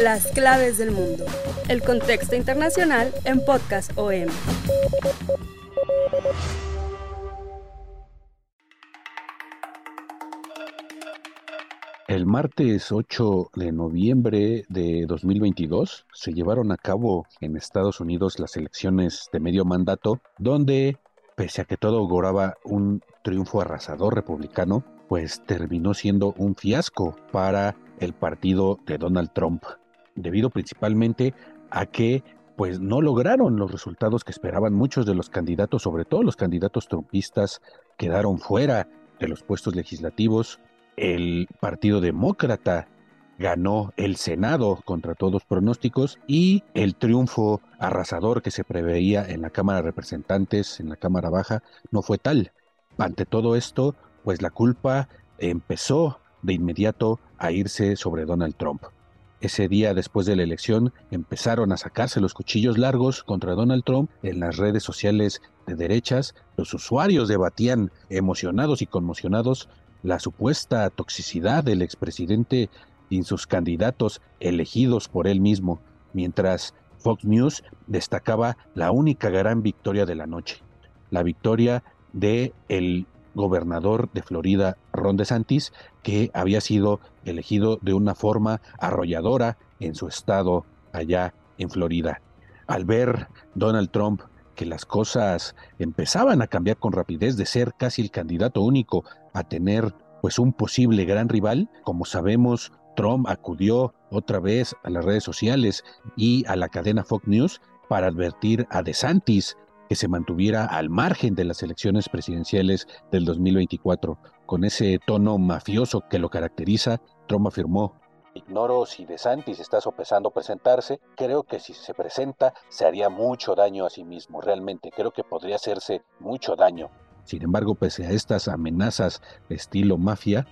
Las claves del mundo. El contexto internacional en Podcast OM. El martes 8 de noviembre de 2022 se llevaron a cabo en Estados Unidos las elecciones de medio mandato, donde, pese a que todo auguraba un triunfo arrasador republicano, pues terminó siendo un fiasco para el partido de Donald Trump, debido principalmente a que pues no lograron los resultados que esperaban muchos de los candidatos, sobre todo los candidatos trumpistas, quedaron fuera de los puestos legislativos. El Partido Demócrata ganó el Senado contra todos pronósticos y el triunfo arrasador que se preveía en la Cámara de Representantes, en la Cámara Baja, no fue tal. Ante todo esto, pues la culpa empezó de inmediato a irse sobre Donald Trump. Ese día después de la elección empezaron a sacarse los cuchillos largos contra Donald Trump en las redes sociales de derechas. Los usuarios debatían emocionados y conmocionados la supuesta toxicidad del expresidente y sus candidatos elegidos por él mismo, mientras Fox News destacaba la única gran victoria de la noche, la victoria de el gobernador de Florida, Ron DeSantis, que había sido elegido de una forma arrolladora en su estado allá en Florida. Al ver Donald Trump que las cosas empezaban a cambiar con rapidez de ser casi el candidato único a tener pues un posible gran rival, como sabemos, Trump acudió otra vez a las redes sociales y a la cadena Fox News para advertir a DeSantis que se mantuviera al margen de las elecciones presidenciales del 2024. Con ese tono mafioso que lo caracteriza, Trump afirmó, Ignoro si DeSantis está sopesando presentarse. Creo que si se presenta se haría mucho daño a sí mismo. Realmente creo que podría hacerse mucho daño. Sin embargo, pese a estas amenazas de estilo mafia,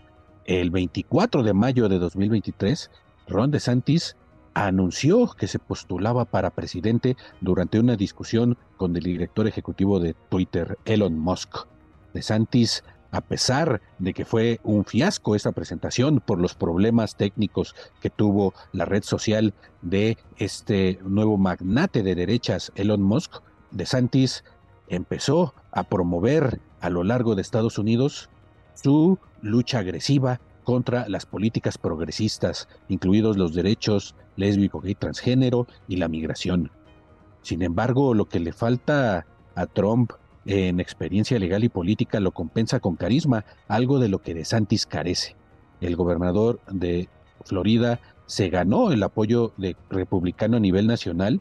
el 24 de mayo de 2023, Ron DeSantis anunció que se postulaba para presidente durante una discusión con el director ejecutivo de Twitter, Elon Musk. DeSantis, a pesar de que fue un fiasco esta presentación por los problemas técnicos que tuvo la red social de este nuevo magnate de derechas, Elon Musk, DeSantis empezó a promover a lo largo de Estados Unidos su lucha agresiva contra las políticas progresistas, incluidos los derechos lésbico, gay, transgénero y la migración. Sin embargo, lo que le falta a Trump en experiencia legal y política lo compensa con carisma, algo de lo que DeSantis carece. El gobernador de Florida se ganó el apoyo de republicano a nivel nacional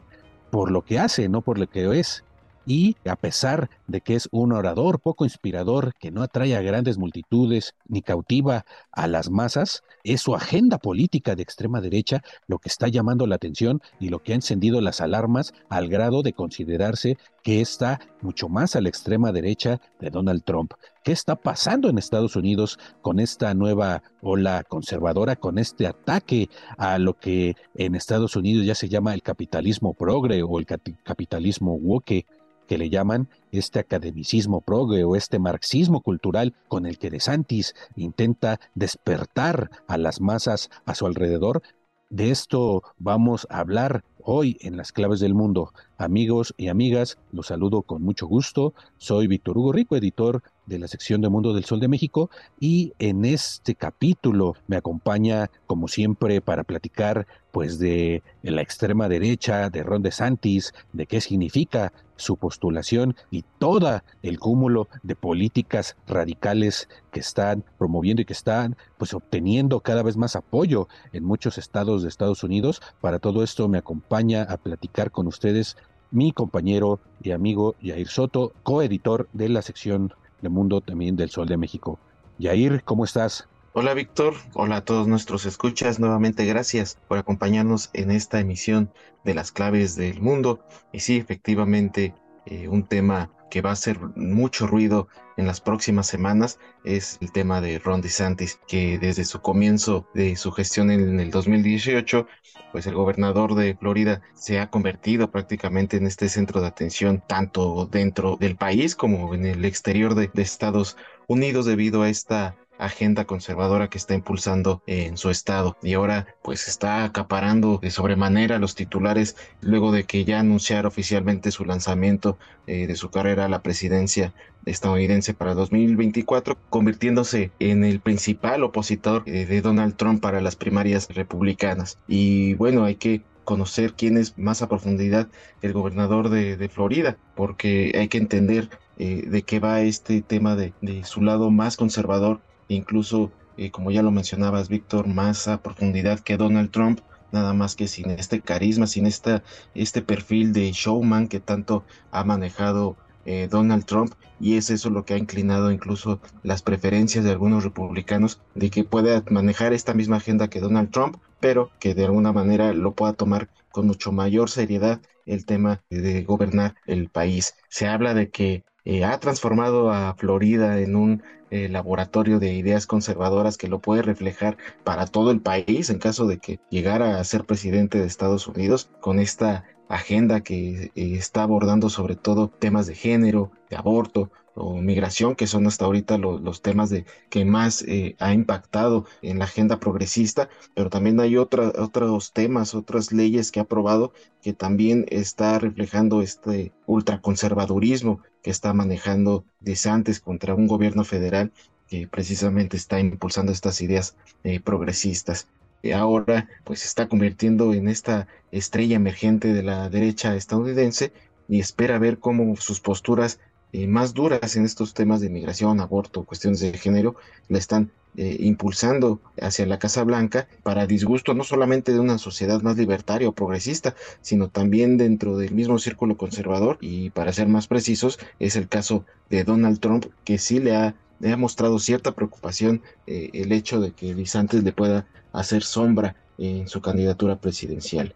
por lo que hace, no por lo que es y a pesar de que es un orador poco inspirador que no atrae a grandes multitudes ni cautiva a las masas, es su agenda política de extrema derecha lo que está llamando la atención y lo que ha encendido las alarmas al grado de considerarse que está mucho más a la extrema derecha de Donald Trump. ¿Qué está pasando en Estados Unidos con esta nueva ola conservadora, con este ataque a lo que en Estados Unidos ya se llama el capitalismo progre o el capitalismo woke? Que le llaman este academicismo progre o este marxismo cultural con el que De Santis intenta despertar a las masas a su alrededor. De esto vamos a hablar hoy en las claves del mundo. Amigos y amigas, los saludo con mucho gusto. Soy Víctor Hugo Rico, editor de la sección de Mundo del Sol de México y en este capítulo me acompaña como siempre para platicar pues de la extrema derecha de Ron DeSantis, de qué significa su postulación y todo el cúmulo de políticas radicales que están promoviendo y que están pues obteniendo cada vez más apoyo en muchos estados de Estados Unidos. Para todo esto me acompaña a platicar con ustedes mi compañero y amigo Yair Soto, coeditor de la sección de Mundo también del Sol de México. Yair, ¿cómo estás? Hola Víctor, hola a todos nuestros escuchas, nuevamente gracias por acompañarnos en esta emisión de las claves del mundo. Y sí, efectivamente, eh, un tema que va a hacer mucho ruido en las próximas semanas es el tema de Ron DeSantis, que desde su comienzo de su gestión en el 2018, pues el gobernador de Florida se ha convertido prácticamente en este centro de atención tanto dentro del país como en el exterior de, de Estados Unidos debido a esta agenda conservadora que está impulsando en su estado y ahora pues está acaparando de sobremanera los titulares luego de que ya anunciara oficialmente su lanzamiento eh, de su carrera a la presidencia estadounidense para 2024, convirtiéndose en el principal opositor eh, de Donald Trump para las primarias republicanas. Y bueno, hay que conocer quién es más a profundidad el gobernador de, Florida, porque hay que entender eh, de qué va este tema de, de su lado más conservador incluso, eh, como ya lo mencionabas, Víctor, más a profundidad que Donald Trump, nada más que sin este carisma, sin esta, este perfil de showman que tanto ha manejado eh, Donald Trump y es eso lo que ha inclinado incluso las preferencias de algunos republicanos de que pueda manejar esta misma agenda que Donald Trump, pero que de alguna manera lo pueda tomar con mucho mayor seriedad el tema de gobernar el país. Se habla de que eh, ha transformado a Florida en un eh, laboratorio de ideas conservadoras que lo puede reflejar para todo el país en caso de que llegara a ser presidente de Estados Unidos con esta agenda que eh, está abordando sobre todo temas de género, de aborto, o migración, que son hasta ahorita los temas de, que más eh, ha impactado en la agenda progresista, pero también hay otros temas, otras leyes que ha aprobado que también está reflejando este ultraconservadurismo que está manejando DeSantis contra un gobierno federal que precisamente está impulsando estas ideas eh, progresistas. Ahora pues se está convirtiendo en esta estrella emergente de la derecha estadounidense y espera ver cómo sus posturas eh, más duras en estos temas de migración, aborto, cuestiones de género, la están eh, impulsando hacia la Casa Blanca para disgusto no solamente de una sociedad más libertaria o progresista, sino también dentro del mismo círculo conservador y para ser más precisos es el caso de Donald Trump que sí le ha, ha mostrado cierta preocupación eh, el hecho de que DeSantis le pueda hacer sombra en su candidatura presidencial.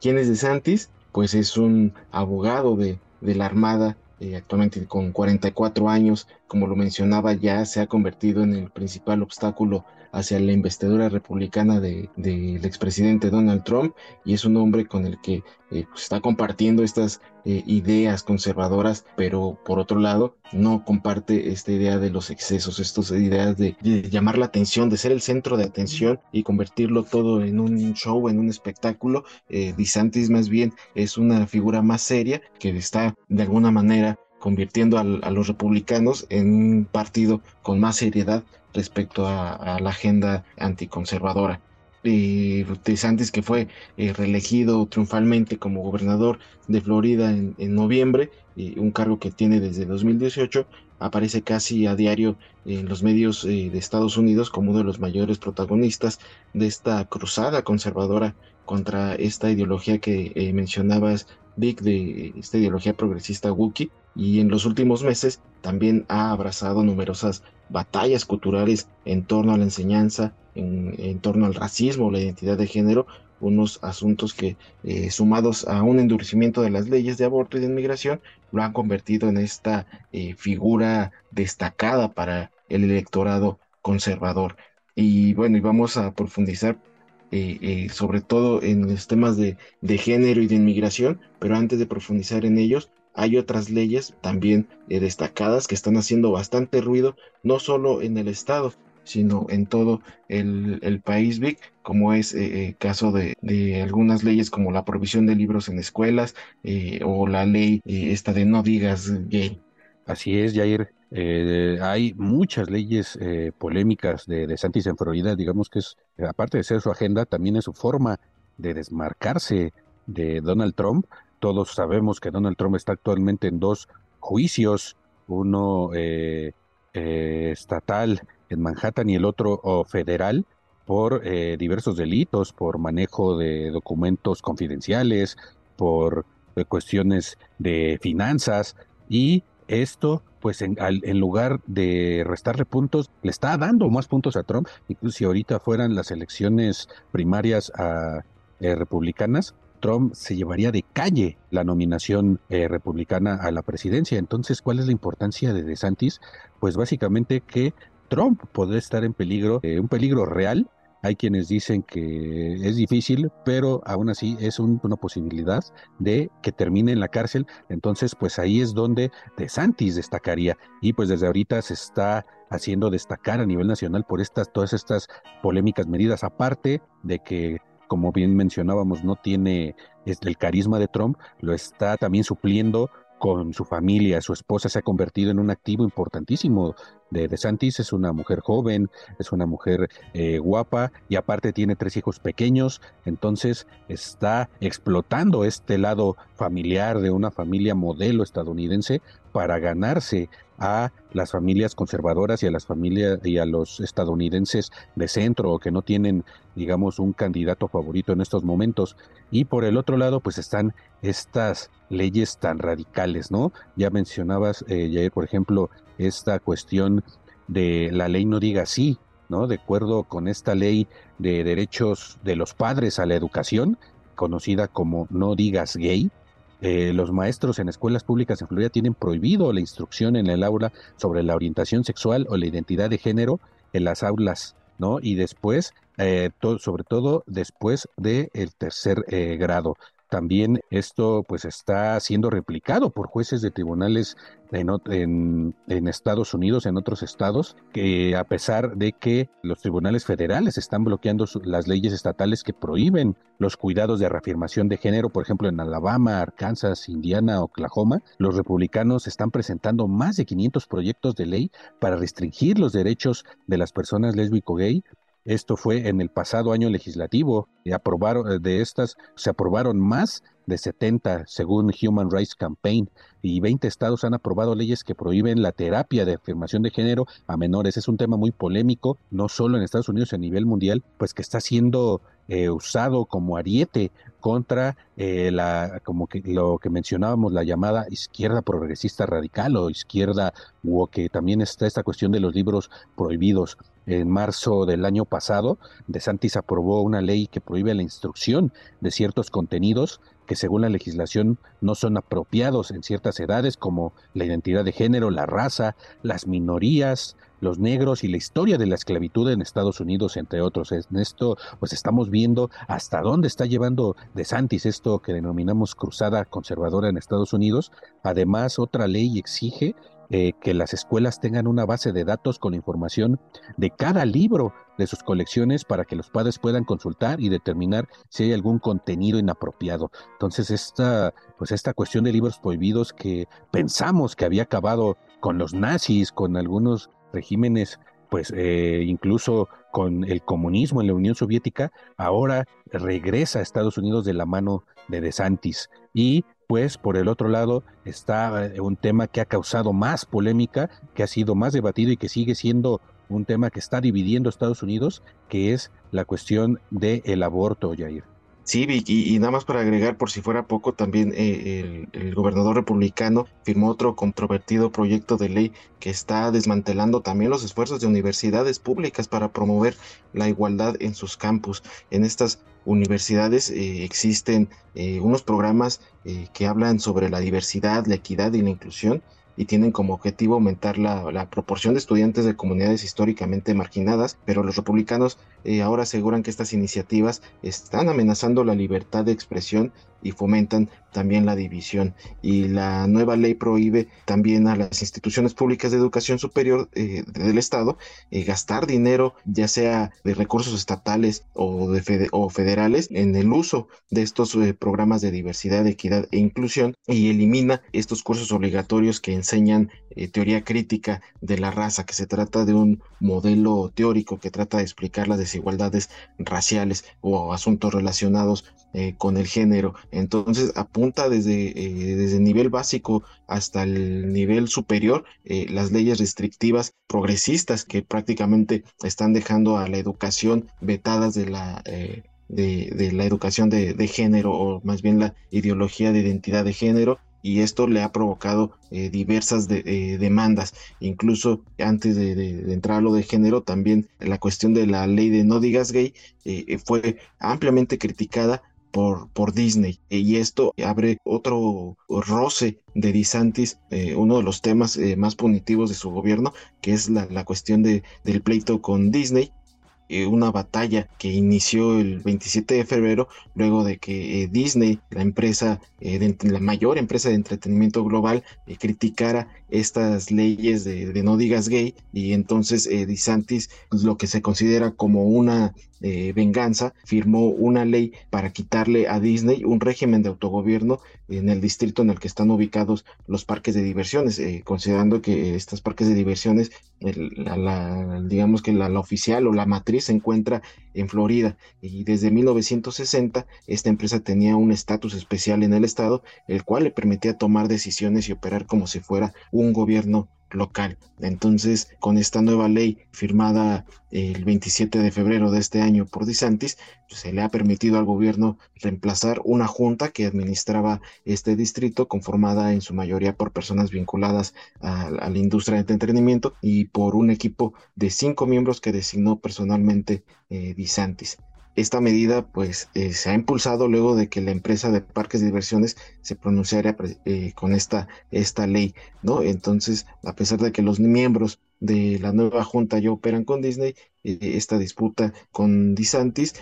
¿Quién es DeSantis? Pues es un abogado de, de la Armada eh, actualmente con 44 años, como lo mencionaba, ya se ha convertido en el principal obstáculo hacia la investidura republicana del de, expresidente Donald Trump y es un hombre con el que eh, pues, está compartiendo estas eh, ideas conservadoras, pero por otro lado no comparte esta idea de los excesos, estas ideas de, llamar la atención, de ser el centro de atención y convertirlo todo en un show, en un espectáculo. Eh, más bien es una figura más seria que está de alguna manera convirtiendo a los republicanos en un partido con más seriedad respecto a, la agenda anticonservadora. Y que fue eh, reelegido triunfalmente como gobernador de Florida en, noviembre, un cargo que tiene desde 2018, aparece casi a diario en los medios eh, de Estados Unidos como uno de los mayores protagonistas de esta cruzada conservadora contra esta ideología que eh, mencionabas, Vic, de esta ideología progresista Wookiee, y en los últimos meses también ha abrazado numerosas batallas culturales en torno a la enseñanza, en, torno al racismo, la identidad de género, unos asuntos que, eh, sumados a un endurecimiento de las leyes de aborto y de inmigración, lo han convertido en esta eh, figura destacada para el electorado conservador. Y bueno, y vamos a profundizar eh, sobre todo en los temas de, de, género y de inmigración, pero antes de profundizar en ellos, hay otras leyes también eh, destacadas que están haciendo bastante ruido, no solo en el estado, sino en todo el, país Vic, como es el eh, eh, caso de, algunas leyes como la provisión de libros en escuelas o la ley esta de no digas gay. Así es, Jair. hay muchas leyes polémicas de, de Santis en Florida, digamos que es, aparte de ser su agenda, también es su forma de desmarcarse de Donald Trump, todos sabemos que Donald Trump está actualmente en dos juicios, uno eh, eh, estatal en Manhattan y el otro federal por eh, diversos delitos, por manejo de documentos confidenciales, por cuestiones de finanzas y esto pues en, en, lugar de restarle puntos, le está dando más puntos a Trump. Incluso si ahorita fueran las elecciones primarias a, eh, republicanas, Trump se llevaría de calle la nominación eh, republicana a la presidencia. Entonces, ¿cuál es la importancia de DeSantis? Pues básicamente que Trump podría estar en peligro, eh, un peligro real hay quienes dicen que es difícil, pero aún así es una posibilidad de que termine en la cárcel. Entonces, pues ahí es donde DeSantis destacaría. Y pues desde ahorita se está haciendo destacar a nivel nacional por estas, todas estas polémicas medidas, aparte de que como bien mencionábamos, no tiene el carisma de Trump, lo está también supliendo con su familia, su esposa se ha convertido en un activo importantísimo de DeSantis, es una mujer joven, es una mujer eh, guapa y aparte tiene tres hijos pequeños, entonces está explotando este lado familiar de una familia modelo estadounidense para ganarse a las familias conservadoras y a las familias y a los estadounidenses de centro que no tienen, digamos, un candidato favorito en estos momentos. Y por el otro lado, pues están estas leyes tan radicales, ¿no? Ya mencionabas, eh, Jair, por ejemplo, esta cuestión de la ley no diga sí, ¿no? De acuerdo con esta ley de derechos de los padres a la educación, conocida como no digas gay, eh, los maestros en escuelas públicas en Florida tienen prohibido la instrucción en el aula sobre la orientación sexual o la identidad de género en las aulas, ¿no? Y después, eh, sobre todo después del tercer eh, grado. También esto pues está siendo replicado por jueces de tribunales en, Estados Unidos, en otros estados, que a pesar de que los tribunales federales están bloqueando las leyes estatales que prohíben los cuidados de reafirmación de género, por ejemplo en Alabama, Arkansas, Indiana, Oklahoma, los republicanos están presentando más de 500 proyectos de ley para restringir los derechos de las personas lésbico-gay esto fue en el pasado año legislativo. Y aprobaron, eh, de estas se aprobaron más de 70 según Human Rights Campaign y 20 estados han aprobado leyes que prohíben la terapia de afirmación de género a menores. Es un tema muy polémico, no solo en Estados Unidos, a nivel mundial, pues que está siendo eh, usado como ariete contra eh, la, como que lo que mencionábamos, la llamada izquierda progresista radical o izquierda, o que también está esta cuestión de los libros prohibidos en marzo del año pasado, De Santis aprobó una ley que prohíbe la instrucción de ciertos contenidos que según la legislación no son apropiados en ciertas edades como la identidad de género, la raza, las minorías, los negros y la historia de la esclavitud en Estados Unidos, entre otros. En esto, pues estamos viendo hasta dónde está llevando De Santis esto que denominamos cruzada conservadora en Estados Unidos. Además, otra ley exige eh, que las escuelas tengan una base de datos con información de cada libro de sus colecciones para que los padres puedan consultar y determinar si hay algún contenido inapropiado. Entonces, esta, pues esta cuestión de libros prohibidos que pensamos que había acabado con los nazis, con algunos regímenes pues eh, incluso con el comunismo en la Unión Soviética, ahora regresa a Estados Unidos de la mano de DeSantis. Y pues por el otro lado está eh, un tema que ha causado más polémica, que ha sido más debatido y que sigue siendo un tema que está dividiendo Estados Unidos, que es la cuestión del aborto, Jair. Sí, y, nada más para agregar, por si fuera poco, también eh, el, gobernador republicano firmó otro controvertido proyecto de ley que está desmantelando también los esfuerzos de universidades públicas para promover la igualdad en sus campus. En estas universidades eh, existen eh, unos programas que hablan sobre la diversidad, la equidad y la inclusión y tienen como objetivo aumentar la, proporción de estudiantes de comunidades históricamente marginadas, pero los republicanos eh, ahora aseguran que estas iniciativas están amenazando la libertad de expresión y fomentan también la división. Y la nueva ley prohíbe también a las instituciones públicas de educación superior eh, del Estado eh, gastar dinero, ya sea de recursos estatales o, de o federales, en el uso de estos eh, programas de diversidad, equidad e inclusión y elimina estos cursos obligatorios que enseñan teoría crítica de la raza, que se trata de un modelo teórico que trata de explicar las desigualdades raciales o asuntos relacionados con el género. Entonces apunta desde, eh, desde el nivel básico hasta el nivel superior eh, las leyes restrictivas progresistas que prácticamente están dejando a la educación vetadas de la... Eh, de, la educación de, género o más bien la ideología de identidad de género y esto le ha provocado eh, diversas eh, demandas. Incluso antes de, entrar a lo de género, también la cuestión de la ley de no digas gay eh, fue ampliamente criticada por, por, Disney. Y esto abre otro roce de DeSantis, uno de los temas más punitivos de su gobierno, que es la, la cuestión de, del pleito con Disney, eh, una batalla que inició el 27 de febrero luego de que eh, Disney, la empresa, eh, la mayor empresa de entretenimiento global, criticara estas leyes de, de, no digas gay y entonces DeSantis lo que se considera como una venganza firmó una ley para quitarle a Disney un régimen de autogobierno en el distrito en el que están ubicados los parques de diversiones, considerando que estos parques de diversiones, la, digamos que la oficial o la matriz se encuentra en Florida. Y desde 1960 esta empresa tenía un estatus especial en el estado, el cual le permitía tomar decisiones y operar como si fuera un gobierno local. Entonces, con esta nueva ley firmada el 27 de febrero de este año por DeSantis, pues, se le ha permitido al gobierno reemplazar una junta que administraba este distrito, conformada en su mayoría por personas vinculadas a, la industria de entretenimiento y por un equipo de cinco miembros que designó personalmente eh, DeSantis. Esta medida pues eh, se ha impulsado luego de que la empresa de parques de diversiones se pronunciara eh, con esta, esta ley, ¿no? Entonces, a pesar de que los miembros de la nueva junta ya operan con Disney, eh, esta disputa con DeSantis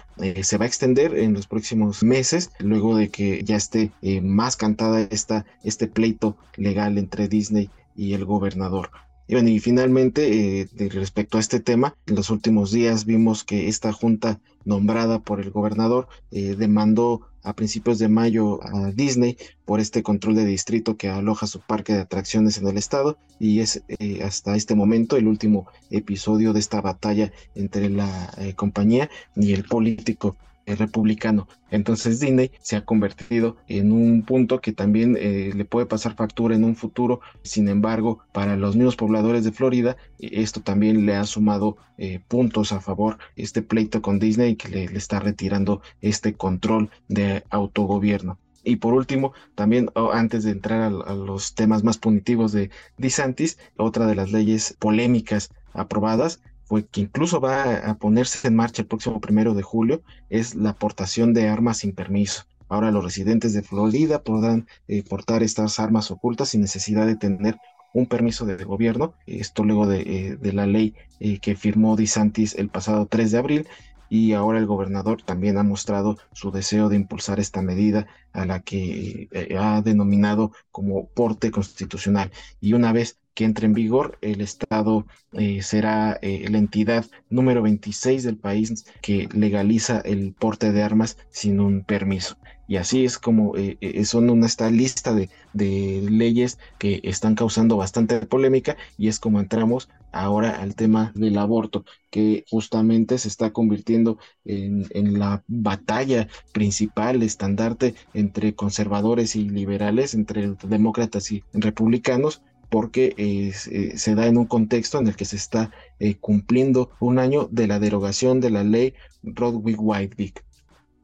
se va a extender en los próximos meses, luego de que ya esté más cantada esta, este pleito legal entre Disney y el gobernador. Y bueno, y finalmente, eh, respecto a este tema, en los últimos días vimos que esta junta nombrada por el gobernador eh, demandó a principios de mayo a Disney por este control de distrito que aloja su parque de atracciones en el estado. Y es eh, hasta este momento el último episodio de esta batalla entre la compañía y el político republicano. Entonces Disney se ha convertido en un punto que también eh, le puede pasar factura en un futuro. Sin embargo, para los mismos pobladores de Florida, eh, esto también le ha sumado eh, puntos a favor este pleito con Disney que le, está retirando este control de autogobierno. Y por último, también oh, antes de entrar a, a, los temas más punitivos de DeSantis, otra de las leyes polémicas aprobadas que incluso va a ponerse en marcha el próximo primero de julio, es la aportación de armas sin permiso. Ahora los residentes de Florida podrán eh, portar estas armas ocultas sin necesidad de tener un permiso de gobierno. Esto luego de, eh, la ley eh, que firmó DeSantis el pasado 3 de abril y ahora el gobernador también ha mostrado su deseo de impulsar esta medida a la que ha denominado como porte constitucional. Y una vez que entre en vigor, el Estado eh, será eh, la entidad número 26 del país que legaliza el porte de armas sin un permiso. Y así es como eh, son una esta lista de, leyes que están causando bastante polémica y es como entramos ahora al tema del aborto, que justamente se está convirtiendo en, en la batalla principal, estandarte entre conservadores y liberales, entre demócratas y republicanos, porque eh, se da en un contexto en el que se está eh, cumpliendo un año de la derogación de la ley Rodwick White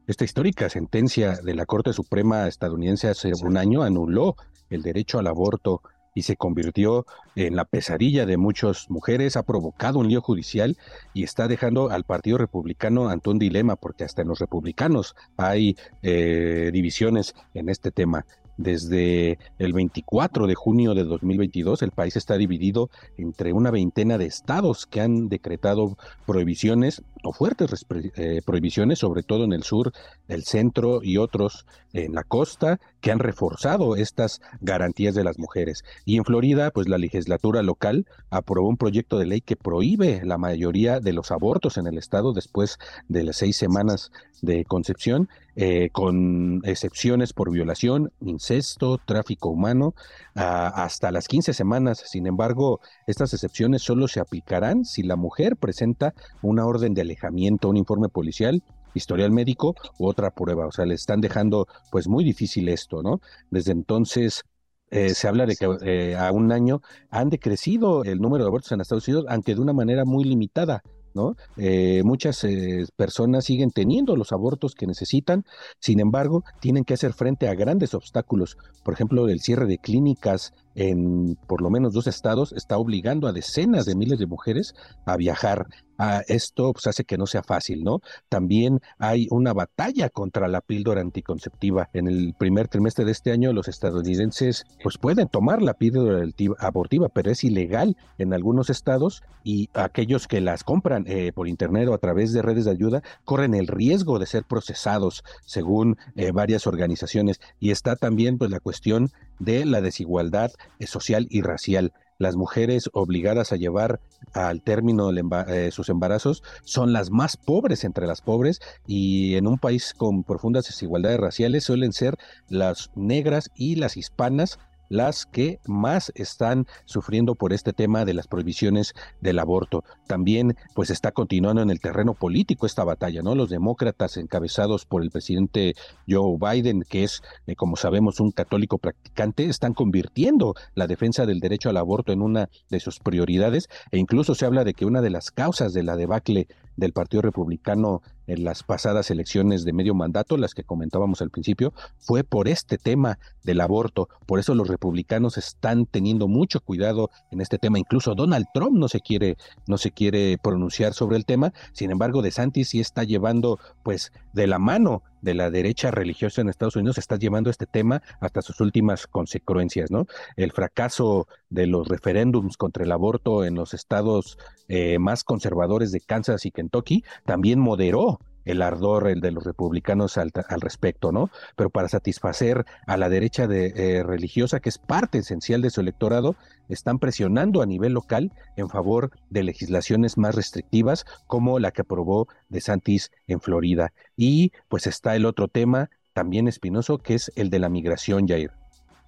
Esta histórica sentencia de la Corte Suprema estadounidense hace un año anuló el derecho al aborto y se convirtió en la pesadilla de muchas mujeres, ha provocado un lío judicial y está dejando al Partido Republicano ante un dilema, porque hasta en los republicanos hay eh, divisiones en este tema. Desde el 24 de junio de 2022, el país está dividido entre una veintena de estados que han decretado prohibiciones o fuertes eh, prohibiciones, sobre todo en el sur, el centro y otros en la costa, que han reforzado estas garantías de las mujeres. Y en Florida, pues la legislatura local aprobó un proyecto de ley que prohíbe la mayoría de los abortos en el estado después de las seis semanas de concepción, eh, con excepciones por violación, incesto, tráfico humano, hasta las 15 semanas. Sin embargo, estas excepciones solo se aplicarán si la mujer presenta una orden de alejamiento, un informe policial historial médico u otra prueba. O sea, le están dejando pues muy difícil esto, ¿no? Desde entonces eh, se habla de que eh, a un año han decrecido el número de abortos en Estados Unidos, aunque de una manera muy limitada. ¿No? Eh, muchas eh, personas siguen teniendo los abortos que necesitan, sin embargo, tienen que hacer frente a grandes obstáculos. Por ejemplo, el cierre de clínicas en por lo menos dos estados está obligando a decenas de miles de mujeres a viajar. A esto pues, hace que no sea fácil, ¿no? También hay una batalla contra la píldora anticonceptiva. En el primer trimestre de este año, los estadounidenses pues pueden tomar la píldora abortiva, pero es ilegal en algunos estados y aquellos que las compran eh, por internet o a través de redes de ayuda corren el riesgo de ser procesados, según eh, varias organizaciones. Y está también pues la cuestión de la desigualdad eh, social y racial. Las mujeres obligadas a llevar al término eh, sus embarazos son las más pobres entre las pobres y en un país con profundas desigualdades raciales suelen ser las negras y las hispanas las que más están sufriendo por este tema de las prohibiciones del aborto. También pues está continuando en el terreno político esta batalla, ¿no? Los demócratas encabezados por el presidente Joe Biden, que es, eh, como sabemos, un católico practicante, están convirtiendo la defensa del derecho al aborto en una de sus prioridades e incluso se habla de que una de las causas de la debacle del Partido Republicano en las pasadas elecciones de medio mandato, las que comentábamos al principio, fue por este tema del aborto. Por eso los republicanos están teniendo mucho cuidado en este tema. Incluso Donald Trump no se quiere, no se quiere pronunciar sobre el tema. Sin embargo, DeSantis sí está llevando, pues, de la mano de la derecha religiosa en Estados Unidos está llevando este tema hasta sus últimas consecuencias, ¿no? El fracaso de los referéndums contra el aborto en los estados eh, más conservadores de Kansas y Kentucky también moderó el ardor el de los republicanos al, respecto, ¿no? Pero para satisfacer a la derecha de, eh, religiosa, que es parte esencial de su electorado, están presionando a nivel local en favor de legislaciones más restrictivas, como la que aprobó De Santis en Florida. Y pues está el otro tema también espinoso, que es el de la migración, Jair.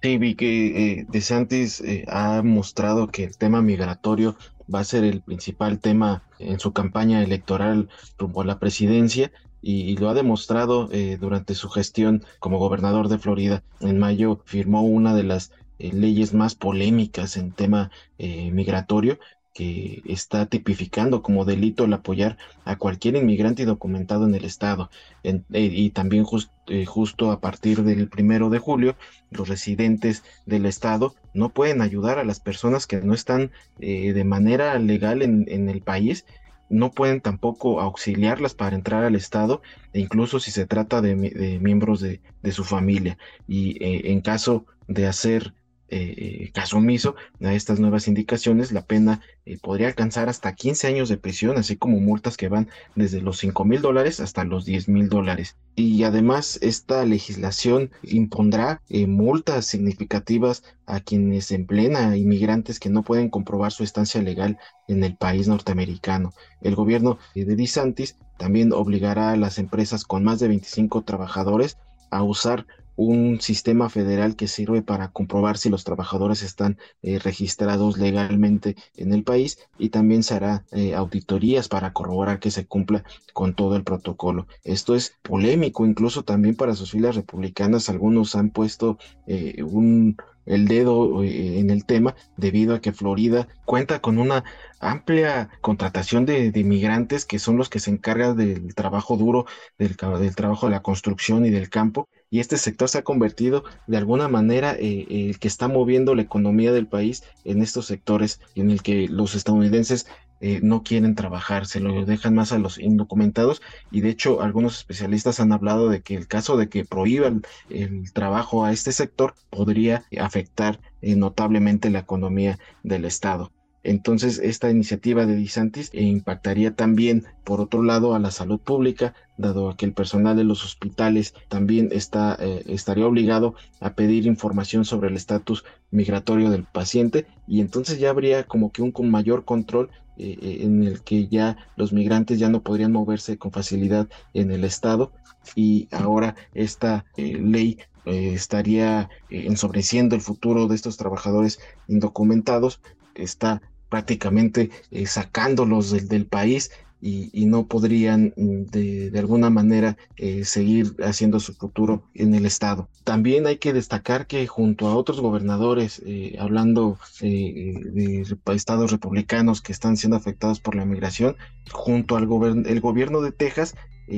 Sí, vi que eh, De Santis eh, ha mostrado que el tema migratorio va a ser el principal tema en su campaña electoral rumbo a la presidencia y, lo ha demostrado eh, durante su gestión como gobernador de Florida. En mayo firmó una de las eh, leyes más polémicas en tema eh, migratorio que está tipificando como delito el apoyar a cualquier inmigrante indocumentado en el estado. Eh, y también eh, justo a partir del primero de julio, los residentes del estado no pueden ayudar a las personas que no están eh, de manera legal en, el país no pueden tampoco auxiliarlas para entrar al Estado, e incluso si se trata de, miembros de, su familia. Y en caso de hacer eh, caso omiso a estas nuevas indicaciones, la pena eh, podría alcanzar hasta 15 años de prisión, así como multas que van desde los 5 mil dólares hasta los 10 mil dólares. Y además, esta legislación impondrá eh, multas significativas a quienes empleen a inmigrantes que no pueden comprobar su estancia legal en el país norteamericano. El gobierno de DeSantis también obligará a las empresas con más de 25 trabajadores a usar un sistema federal que sirve para comprobar si los trabajadores están eh, registrados legalmente en el país y también se hará eh, auditorías para corroborar que se cumpla con todo el protocolo. Esto es polémico incluso también para sus filas republicanas. Algunos han puesto eh, un el dedo eh, en el tema debido a que Florida cuenta con una amplia contratación de, inmigrantes que son los que se encargan del trabajo duro, del, trabajo de la construcción y del campo. Y este sector se ha convertido de alguna manera eh, el que está moviendo la economía del país en estos sectores en el que los estadounidenses eh, no quieren trabajar, se lo dejan más a los indocumentados y de hecho algunos especialistas han hablado de que el caso de que prohíban el trabajo a este sector podría afectar eh, notablemente la economía del Estado. Entonces, esta iniciativa de DeSantis impactaría también, por otro lado, a la salud pública, dado que el personal de los hospitales también está, eh, estaría obligado a pedir información sobre el estatus migratorio del paciente y entonces ya habría como que un mayor control eh, eh, en el que ya los migrantes ya no podrían moverse con facilidad en el estado y ahora esta ley estaría ensobreciendo el futuro de estos trabajadores indocumentados, está prácticamente sacándolos del, país y, no podrían mm, de, alguna manera eh, seguir haciendo su futuro en el Estado. También hay que destacar que junto a otros gobernadores, eh, hablando eh, de estados republicanos que están siendo afectados por la migración, junto al gobierno de Texas,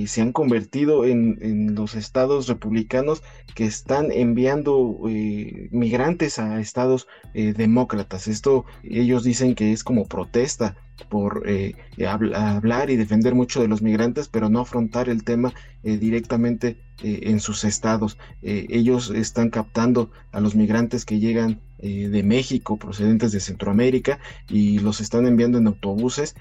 se han convertido en, los estados republicanos que están enviando migrantes a estados demócratas. Esto ellos dicen que es como protesta por eh, hablar y defender mucho de los migrantes, pero no afrontar el tema eh, directamente eh, en sus estados. ellos están captando a los migrantes que llegan de México, procedentes de Centroamérica, y los están enviando en autobuses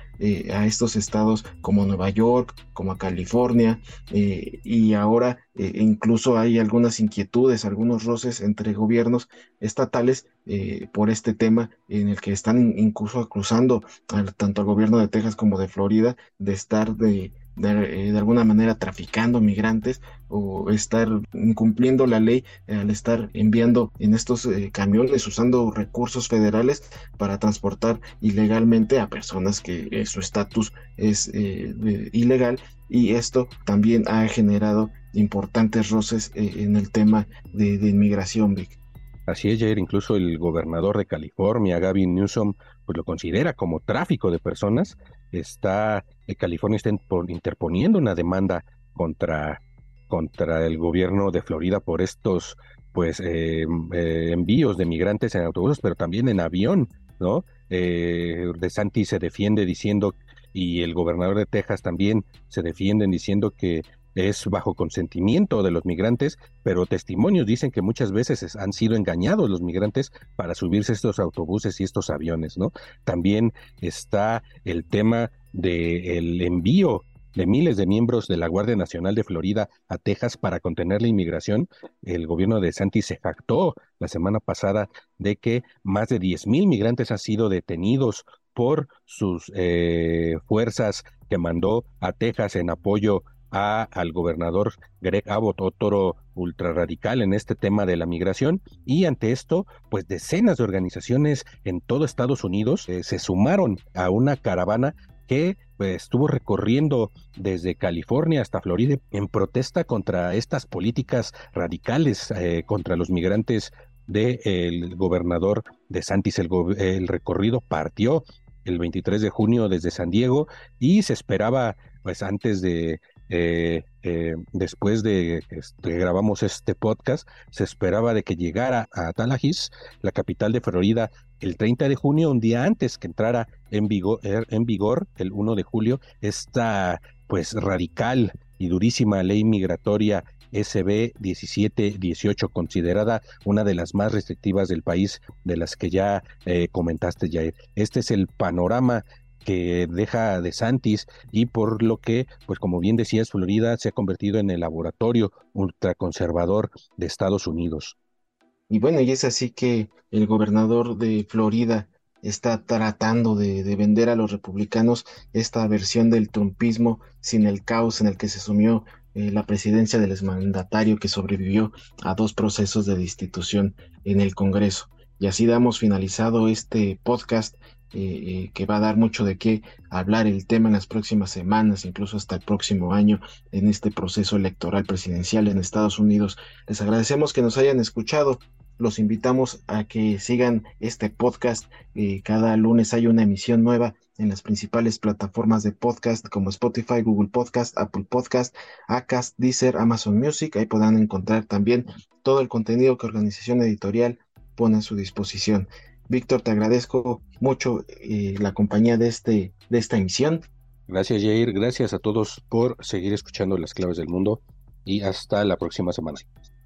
a estos estados como Nueva York, como a California, y ahora incluso hay algunas inquietudes, algunos roces entre gobiernos estatales por este tema en el que están incluso acusando a tanto al gobierno de Texas como de Florida de estar de, de, eh, alguna manera traficando migrantes o estar incumpliendo la ley al estar enviando en estos eh, camiones usando recursos federales para transportar ilegalmente a personas que eh, su estatus es ilegal y esto también ha generado importantes roces en el tema de, de inmigración. Así es, Jair, incluso el gobernador de California, Gavin Newsom, pues lo considera como tráfico de personas. Está, eh, California está interponiendo una demanda contra, contra el gobierno de Florida por estos pues eh, eh, envíos de migrantes en autobuses, pero también en avión, ¿no? de Santi se defiende diciendo y el gobernador de Texas también se defienden diciendo que es bajo consentimiento de los migrantes, pero testimonios dicen que muchas veces han sido engañados los migrantes para subirse estos autobuses y estos aviones, ¿no? También está el tema del envío de miles de miembros de la Guardia Nacional de Florida a Texas para contener la inmigración. El gobierno de Santi se jactó la semana pasada de que más de 10 mil migrantes han sido detenidos por sus eh, fuerzas que mandó a Texas en apoyo al gobernador Greg Abbott, otro ultrarradical en este tema de la migración, y ante esto, pues decenas de organizaciones en todo Estados Unidos eh, se sumaron a una caravana que pues, estuvo recorriendo desde California hasta Florida en protesta contra estas políticas radicales eh, contra los migrantes del gobernador de Santis. El, el, recorrido partió el 23 de junio desde San Diego y se esperaba, pues antes de eh, eh, después de que este, grabamos este podcast, se esperaba de que llegara a Tallahassee, la capital de Florida, el 30 de junio, un día antes que entrara en vigor, er, el 1 de julio, esta pues radical y durísima ley migratoria SB 1718, considerada una de las más restrictivas del país, de las que ya eh, comentaste, Jair. Este es el panorama que deja de Santis y por lo que, pues como bien decías, Florida se ha convertido en el laboratorio ultraconservador de Estados Unidos. Y bueno, y es así que el gobernador de Florida está tratando de, vender a los republicanos esta versión del trumpismo sin el caos en el que se sumió eh, la presidencia del exmandatario que sobrevivió a dos procesos de destitución en el Congreso. Y así damos finalizado este podcast eh, que va a dar mucho de qué hablar el tema en las próximas semanas, incluso hasta el próximo año, en este proceso electoral presidencial en Estados Unidos. Les agradecemos que nos hayan escuchado. Los invitamos a que sigan este podcast. Eh, cada lunes hay una emisión nueva en las principales plataformas de podcast como Spotify, Google Podcast, Apple Podcast, Acast, Deezer, Amazon Music. Ahí podrán encontrar también todo el contenido que Organización Editorial pone a su disposición. Víctor, te agradezco mucho eh, la compañía de, este, de esta emisión. Gracias, Jair. Gracias a todos por seguir escuchando las claves del mundo y hasta la próxima semana.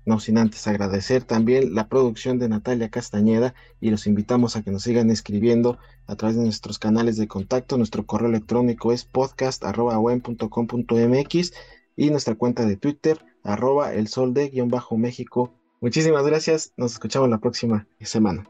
No sin antes agradecer también la producción de Natalia Castañeda y los invitamos a que nos sigan escribiendo a través de nuestros canales de contacto. Nuestro correo electrónico es podcast.com.mx y nuestra cuenta de Twitter arroba el sol de guion bajo México. Muchísimas gracias. Nos escuchamos la próxima semana.